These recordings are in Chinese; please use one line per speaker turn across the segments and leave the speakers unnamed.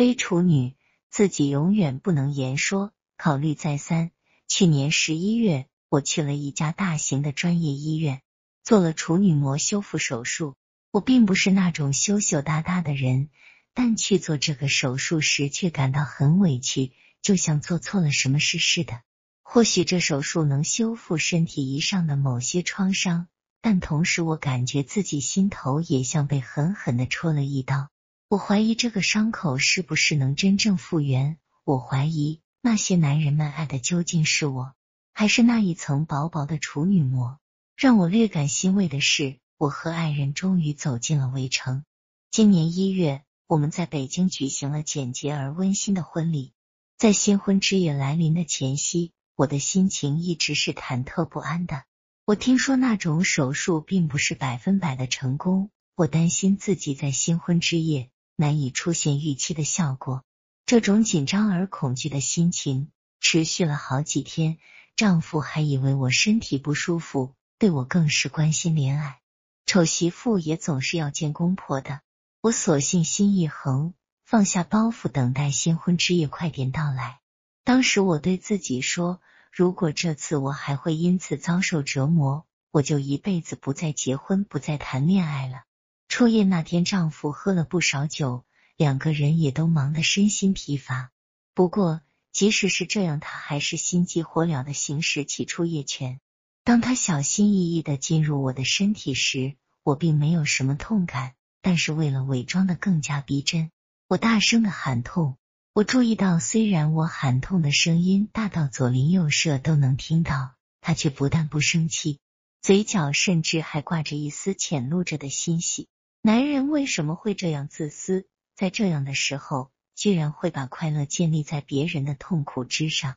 非处女，自己永远不能言说。考虑再三，去年十一月，我去了一家大型的专业医院，做了处女膜修复手术。我并不是那种羞羞答答的人，但去做这个手术时却感到很委屈，就像做错了什么事似的。或许这手术能修复身体以上的某些创伤，但同时我感觉自己心头也像被狠狠的戳了一刀。我怀疑这个伤口是不是能真正复原？我怀疑那些男人们爱的究竟是我，还是那一层薄薄的处女膜？让我略感欣慰的是。我和爱人终于走进了围城。今年一月，我们在北京举行了简洁而温馨的婚礼。在新婚之夜来临的前夕，我的心情一直是忐忑不安的。我听说那种手术并不是百分百的成功，我担心自己在新婚之夜难以出现预期的效果。这种紧张而恐惧的心情持续了好几天。丈夫还以为我身体不舒服，对我更是关心怜爱。丑媳妇也总是要见公婆的，我索性心一横，放下包袱，等待新婚之夜快点到来。当时我对自己说，如果这次我还会因此遭受折磨，我就一辈子不再结婚，不再谈恋爱了。初夜那天，丈夫喝了不少酒，两个人也都忙得身心疲乏。不过，即使是这样，他还是心急火燎的行使起初夜权。当他小心翼翼的进入我的身体时，我并没有什么痛感，但是为了伪装的更加逼真，我大声的喊痛。我注意到，虽然我喊痛的声音大到左邻右舍都能听到，他却不但不生气，嘴角甚至还挂着一丝浅露着的欣喜。男人为什么会这样自私？在这样的时候，居然会把快乐建立在别人的痛苦之上？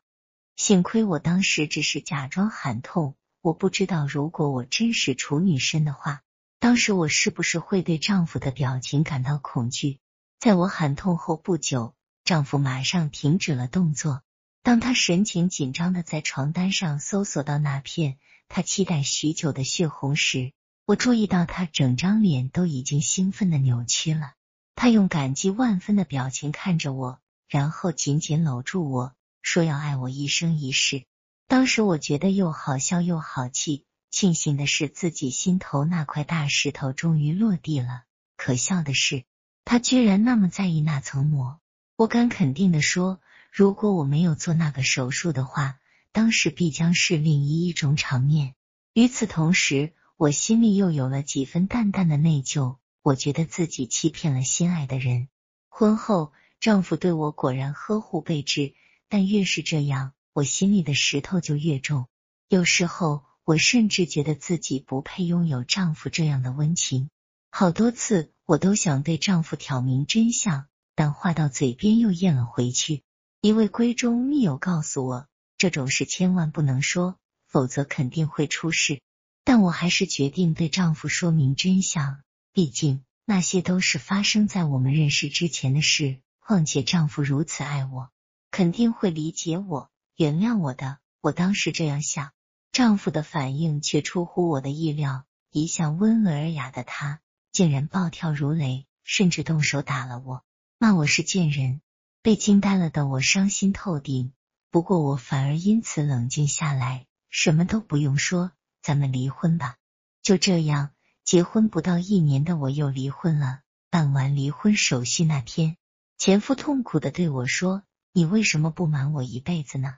幸亏我当时只是假装喊痛。我不知道，如果我真是处女身的话，当时我是不是会对丈夫的表情感到恐惧？在我喊痛后不久，丈夫马上停止了动作。当他神情紧张的在床单上搜索到那片他期待许久的血红时，我注意到他整张脸都已经兴奋的扭曲了。他用感激万分的表情看着我，然后紧紧搂住我说要爱我一生一世。当时我觉得又好笑又好气，庆幸的是自己心头那块大石头终于落地了。可笑的是，他居然那么在意那层膜。我敢肯定的说，如果我没有做那个手术的话，当时必将是另一一种场面。与此同时，我心里又有了几分淡淡的内疚。我觉得自己欺骗了心爱的人。婚后，丈夫对我果然呵护备至，但越是这样。我心里的石头就越重，有时候我甚至觉得自己不配拥有丈夫这样的温情。好多次我都想对丈夫挑明真相，但话到嘴边又咽了回去。一位闺中密友告诉我，这种事千万不能说，否则肯定会出事。但我还是决定对丈夫说明真相，毕竟那些都是发生在我们认识之前的事。况且丈夫如此爱我，肯定会理解我。原谅我的，我当时这样想，丈夫的反应却出乎我的意料。一向温文尔雅的他，竟然暴跳如雷，甚至动手打了我，骂我是贱人。被惊呆了的我伤心透顶，不过我反而因此冷静下来，什么都不用说，咱们离婚吧。就这样，结婚不到一年的我又离婚了。办完离婚手续那天，前夫痛苦的对我说：“你为什么不瞒我一辈子呢？”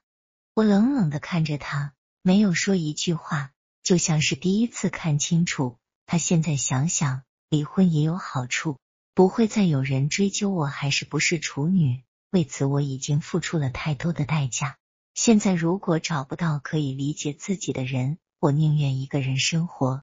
我冷冷的看着他，没有说一句话，就像是第一次看清楚。他现在想想，离婚也有好处，不会再有人追究我还是不是处女。为此，我已经付出了太多的代价。现在如果找不到可以理解自己的人，我宁愿一个人生活。